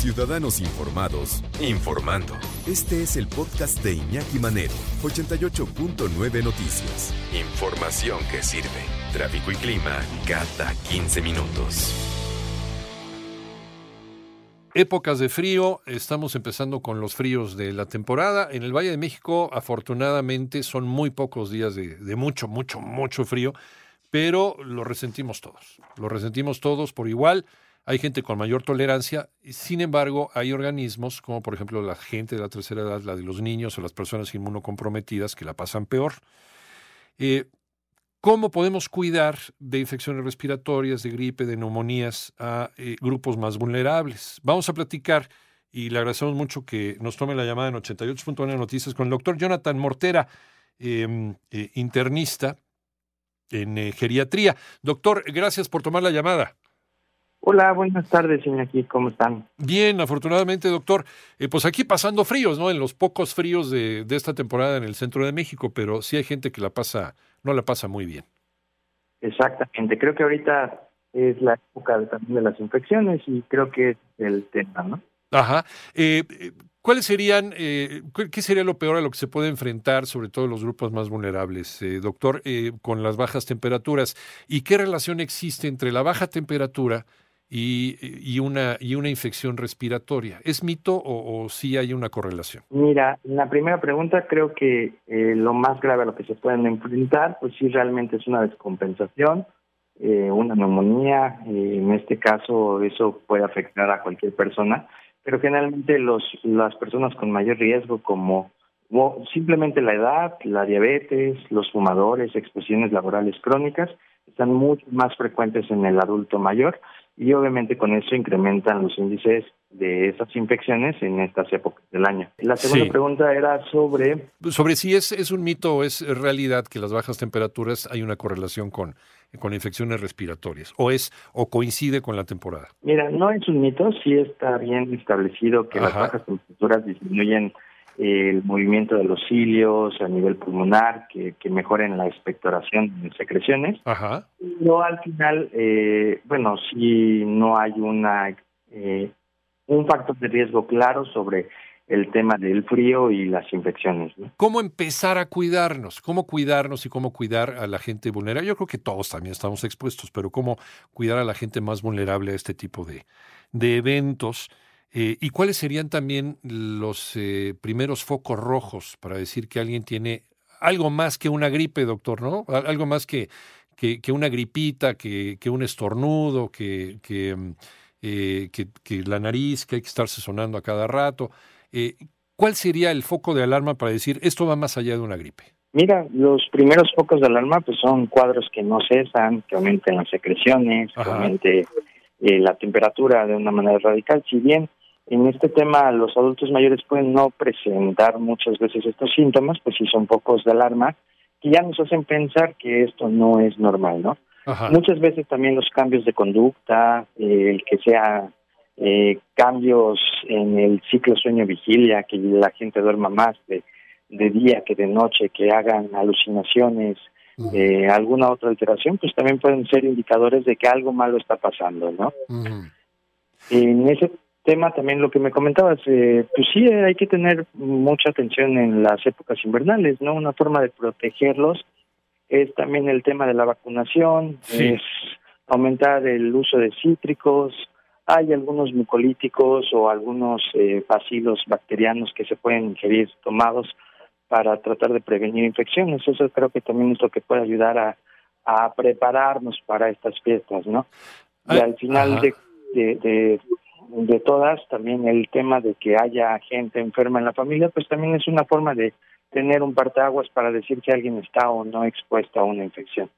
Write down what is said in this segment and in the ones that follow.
Ciudadanos informados, informando. Este es el podcast de Iñaki Manero, 88.9 Noticias. Información que sirve. Tráfico y clima cada 15 minutos. Épocas de frío, estamos empezando con los fríos de la temporada. En el Valle de México, afortunadamente, son muy pocos días de, de mucho, mucho, mucho frío, pero lo resentimos todos. Lo resentimos todos por igual. Hay gente con mayor tolerancia, sin embargo, hay organismos, como por ejemplo la gente de la tercera edad, la de los niños o las personas inmunocomprometidas, que la pasan peor. Eh, ¿Cómo podemos cuidar de infecciones respiratorias, de gripe, de neumonías a eh, grupos más vulnerables? Vamos a platicar y le agradecemos mucho que nos tome la llamada en 88.1 Noticias con el doctor Jonathan Mortera, eh, eh, internista en geriatría. Doctor, gracias por tomar la llamada. Hola, buenas tardes, Iñaki, ¿cómo están? Bien, afortunadamente, doctor. Eh, pues aquí pasando fríos, ¿no? En los pocos fríos de, de, esta temporada en el centro de México, pero sí hay gente que la pasa, no la pasa muy bien. Exactamente, creo que ahorita es la época de, también de las infecciones y creo que es el tema, ¿no? Ajá. Eh, ¿Cuáles serían, eh, qué sería lo peor a lo que se puede enfrentar, sobre todo los grupos más vulnerables, eh, doctor, con las bajas temperaturas? ¿Y qué relación existe entre la baja temperatura y, y, una, y una infección respiratoria. ¿Es mito o, o, sí hay una correlación? Mira, la primera pregunta creo que eh, lo más grave a lo que se pueden enfrentar, pues sí realmente es una descompensación, eh, una neumonía, eh, en este caso eso puede afectar a cualquier persona, pero generalmente los, las personas con mayor riesgo como simplemente la edad, la diabetes, los fumadores, exposiciones laborales crónicas, están mucho más frecuentes en el adulto mayor y obviamente con eso incrementan los índices de esas infecciones en estas épocas del año. La segunda sí. pregunta era sobre... Sobre si es, es un mito o es realidad que las bajas temperaturas hay una correlación con, con infecciones respiratorias, o es o coincide con la temporada. Mira, no es un mito, sí está bien establecido que Ajá. las bajas temperaturas disminuyen el movimiento de los cilios a nivel pulmonar, que, que mejoren la expectoración de secreciones. Ajá. Pero al final, eh, bueno, si no hay una eh, un factor de riesgo claro sobre el tema del frío y las infecciones. ¿no? ¿Cómo empezar a cuidarnos? ¿Cómo cuidarnos y cómo cuidar a la gente vulnerable? Yo creo que todos también estamos expuestos, pero ¿cómo cuidar a la gente más vulnerable a este tipo de, de eventos? Eh, ¿Y cuáles serían también los eh, primeros focos rojos para decir que alguien tiene algo más que una gripe, doctor, ¿no? Algo más que, que, que una gripita, que, que, un estornudo, que, que, eh, que, que, la nariz, que hay que estarse sonando a cada rato. Eh, ¿Cuál sería el foco de alarma para decir esto va más allá de una gripe? Mira, los primeros focos de alarma pues son cuadros que no cesan, que aumenten las secreciones, Ajá. que aumente eh, la temperatura de una manera radical. Si bien en este tema los adultos mayores pueden no presentar muchas veces estos síntomas, pues sí son pocos de alarma, que ya nos hacen pensar que esto no es normal, ¿no? Ajá. Muchas veces también los cambios de conducta, eh, el que sea eh, cambios en el ciclo sueño-vigilia, que la gente duerma más de, de día que de noche, que hagan alucinaciones, eh, alguna otra alteración, pues también pueden ser indicadores de que algo malo está pasando, ¿no? Uh -huh. En ese tema también lo que me comentabas, eh, pues sí hay que tener mucha atención en las épocas invernales, ¿no? Una forma de protegerlos es también el tema de la vacunación, sí. es aumentar el uso de cítricos, hay algunos mucolíticos o algunos eh, bacilos bacterianos que se pueden ingerir tomados para tratar de prevenir infecciones. Eso creo que también es lo que puede ayudar a, a prepararnos para estas fiestas, ¿no? Y al final de, de, de, de, todas, también el tema de que haya gente enferma en la familia, pues también es una forma de, tener un parteaguas para decir que alguien está o no expuesto a una infección.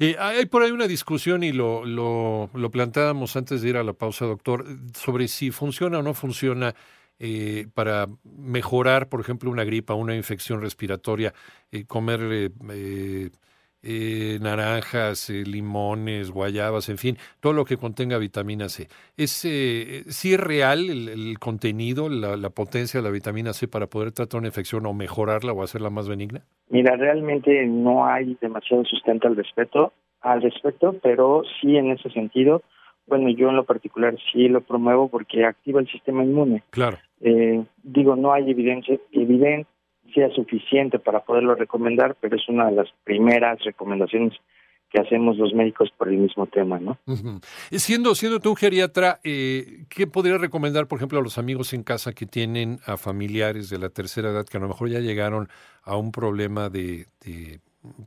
Eh, hay por ahí una discusión y lo, lo, lo, planteábamos antes de ir a la pausa, doctor, sobre si funciona o no funciona eh, para mejorar, por ejemplo, una gripa, una infección respiratoria, eh, comer eh, eh, naranjas, eh, limones, guayabas, en fin, todo lo que contenga vitamina C. ¿Es, eh, ¿Sí es real el, contenido, la, potencia de la vitamina C para poder tratar una infección o mejorarla o hacerla más benigna? Mira, realmente no hay demasiado sustento al respecto, al respecto, pero sí en ese sentido, bueno, yo en lo particular sí lo promuevo porque activa el sistema inmune. Claro. digo, no hay evidencia, evidente sea suficiente para poderlo recomendar, pero es una de las primeras recomendaciones que hacemos los médicos por el mismo tema, ¿no? Siendo, siendo tú geriatra, eh, ¿qué podría recomendar, por ejemplo, a los amigos en casa que tienen a familiares de la tercera edad que a lo mejor ya llegaron a un problema de,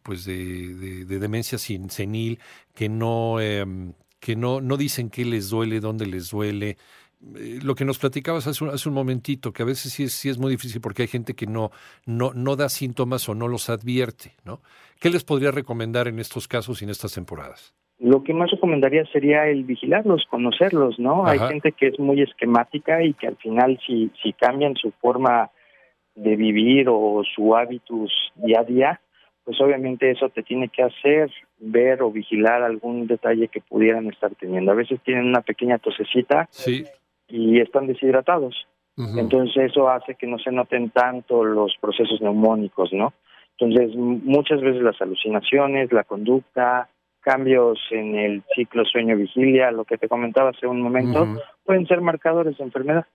pues de, de, demencia senil, que no, em, que no, no dicen qué les duele, dónde les duele, lo que nos platicabas hace un, hace un momentito, que a veces sí es, sí es muy difícil porque hay gente que no, no, no da síntomas o no los advierte, ¿no? ¿Qué les podría recomendar en estos casos y en estas temporadas? Lo que más recomendaría sería el vigilarlos, conocerlos, ¿no? Hay gente que es muy esquemática y que al final si, si cambian su forma de vivir o su hábitos día a día, pues obviamente eso te tiene que hacer ver o vigilar algún detalle que pudieran estar teniendo. A veces tienen una pequeña tosecita sí y están deshidratados. Entonces eso hace que no se noten tanto los procesos neumónicos, ¿no? Entonces muchas veces las alucinaciones, la conducta, cambios en el ciclo sueño-vigilia, lo que te comentaba hace un momento, pueden ser marcadores de enfermedad.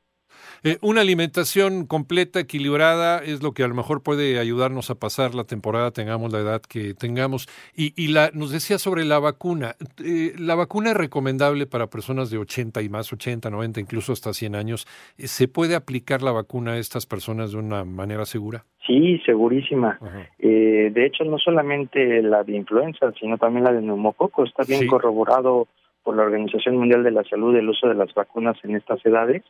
Eh, una alimentación completa, equilibrada, es lo que a lo mejor puede ayudarnos a pasar la temporada, tengamos la edad que tengamos. Y, y la, nos decía sobre la vacuna. Eh, ¿La vacuna es recomendable para personas de 80 y más, 80, 90, incluso hasta 100 años? Eh, ¿Se puede aplicar la vacuna a estas personas de una manera segura? Sí, segurísima. de hecho, no solamente la de influenza, sino también la de neumococo. Está bien corroborado por la Organización Mundial de la Salud el uso de las vacunas en estas edades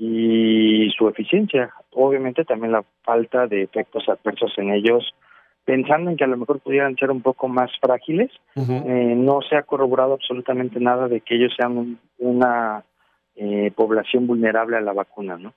y su eficiencia. Obviamente también la falta de efectos adversos en ellos, pensando en que a lo mejor pudieran ser un poco más frágiles, eh, no se ha corroborado absolutamente nada de que ellos sean una eh, población vulnerable a la vacuna, ¿no?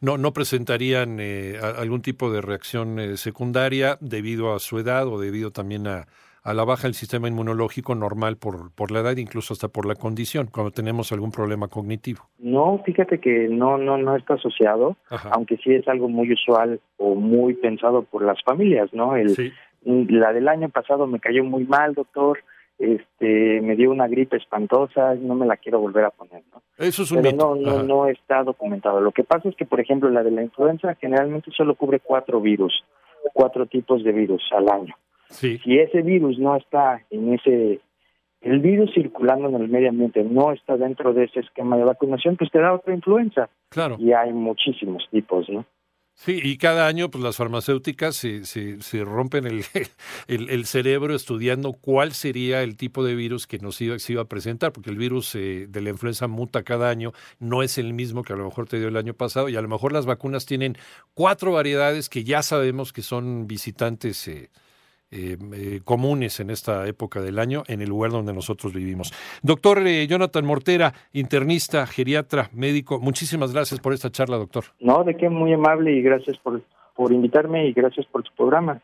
No, no presentarían eh, algún tipo de reacción secundaria debido a su edad o debido también a, a la baja del sistema inmunológico normal por, por la edad, incluso hasta por la condición, cuando tenemos algún problema cognitivo. No, fíjate que no, no, no está asociado, aunque sí es algo muy usual o muy pensado por las familias, ¿no? El, La del año pasado me cayó muy mal, doctor, este, me dio una gripe espantosa, no me la quiero volver a poner, ¿no? Eso es un Pero no, no, no está documentado. Lo que pasa es que, por ejemplo, la de la influenza generalmente solo cubre cuatro virus, cuatro tipos de virus al año. Si ese virus no está en ese, el virus circulando en el medio ambiente no está dentro de ese esquema de vacunación, pues te da otra influenza. Claro. Y hay muchísimos tipos, ¿no? Sí, y cada año pues las farmacéuticas se, se, se rompen el, el, cerebro estudiando cuál sería el tipo de virus que nos iba, se iba a presentar, porque el virus eh, de la influenza muta cada año, no es el mismo que a lo mejor te dio el año pasado, y a lo mejor las vacunas tienen cuatro variedades que ya sabemos que son visitantes eh, eh, eh, comunes en esta época del año en el lugar donde nosotros vivimos. Doctor eh, Jonathan Mortera, internista, geriatra, médico, muchísimas gracias por esta charla, doctor. No, de qué muy amable y gracias por, por invitarme y gracias por tu programa.